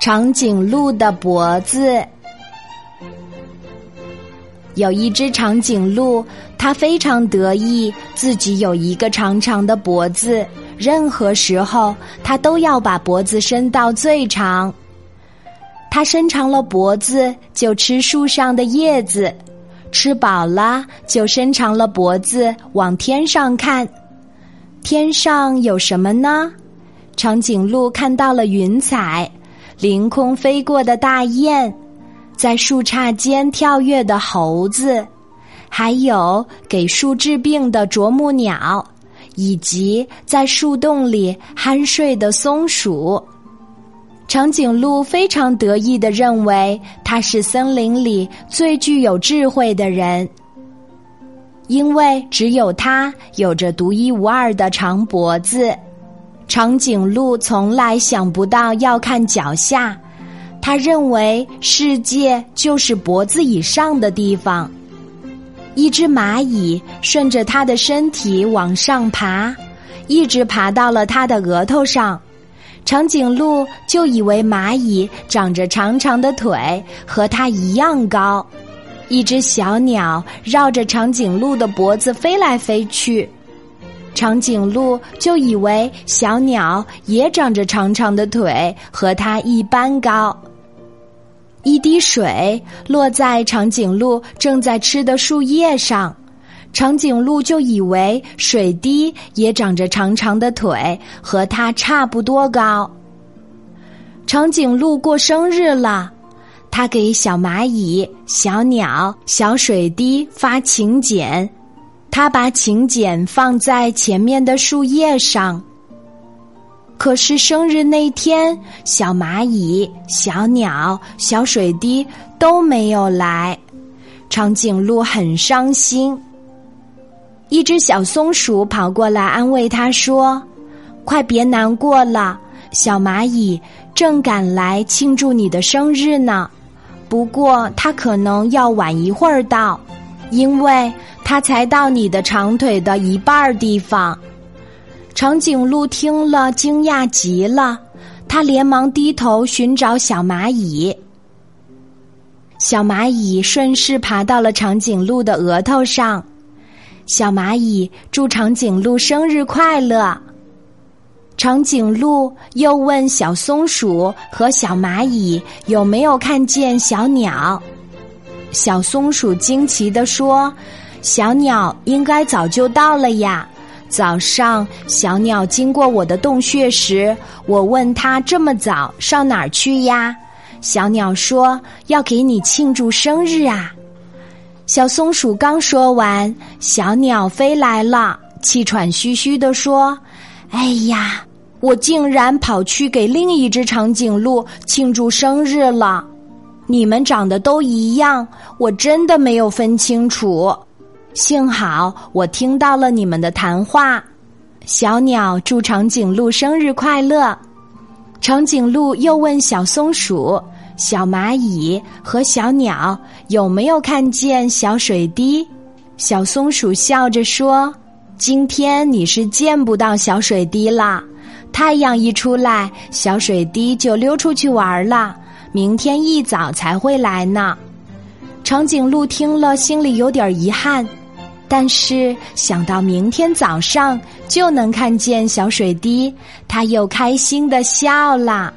长颈鹿的脖子。有一只长颈鹿，它非常得意自己有一个长长的脖子，任何时候它都要把脖子伸到最长。它伸长了脖子，就吃树上的叶子，吃饱了就伸长了脖子往天上看。天上有什么呢？长颈鹿看到了云彩。凌空飞过的大雁，在树杈间跳跃的猴子，还有给树治病的啄木鸟，以及在树洞里酣睡的松鼠。长颈鹿非常得意的认为，它是森林里最具有智慧的人，因为只有它有着独一无二的长脖子。长颈鹿从来想不到要看脚下，他认为世界就是脖子以上的地方。一只蚂蚁顺着它的身体往上爬，一直爬到了它的额头上。长颈鹿就以为蚂蚁长着长长的腿，和它一样高。一只小鸟绕着长颈鹿的脖子飞来飞去。长颈鹿就以为小鸟也长着长长的腿，和它一般高。一滴水落在长颈鹿正在吃的树叶上，长颈鹿就以为水滴也长着长长的腿，和它差不多高。长颈鹿过生日了，它给小蚂蚁、小鸟、小水滴发请柬。他把请柬放在前面的树叶上。可是生日那天，小蚂蚁、小鸟、小水滴都没有来，长颈鹿很伤心。一只小松鼠跑过来安慰他说：“快别难过了，小蚂蚁正赶来庆祝你的生日呢。不过它可能要晚一会儿到，因为。”它才到你的长腿的一半地方，长颈鹿听了惊讶极了，它连忙低头寻找小蚂蚁。小蚂蚁顺势爬到了长颈鹿的额头上，小蚂蚁祝长颈鹿生日快乐。长颈鹿又问小松鼠和小蚂蚁有没有看见小鸟，小松鼠惊奇地说。小鸟应该早就到了呀。早上，小鸟经过我的洞穴时，我问它这么早上哪儿去呀？小鸟说要给你庆祝生日啊。小松鼠刚说完，小鸟飞来了，气喘吁吁地说：“哎呀，我竟然跑去给另一只长颈鹿庆祝生日了。你们长得都一样，我真的没有分清楚。”幸好我听到了你们的谈话，小鸟祝长颈鹿生日快乐。长颈鹿又问小松鼠、小蚂蚁和小鸟有没有看见小水滴。小松鼠笑着说：“今天你是见不到小水滴了，太阳一出来，小水滴就溜出去玩了。明天一早才会来呢。”长颈鹿听了，心里有点遗憾。但是想到明天早上就能看见小水滴，他又开心的笑了。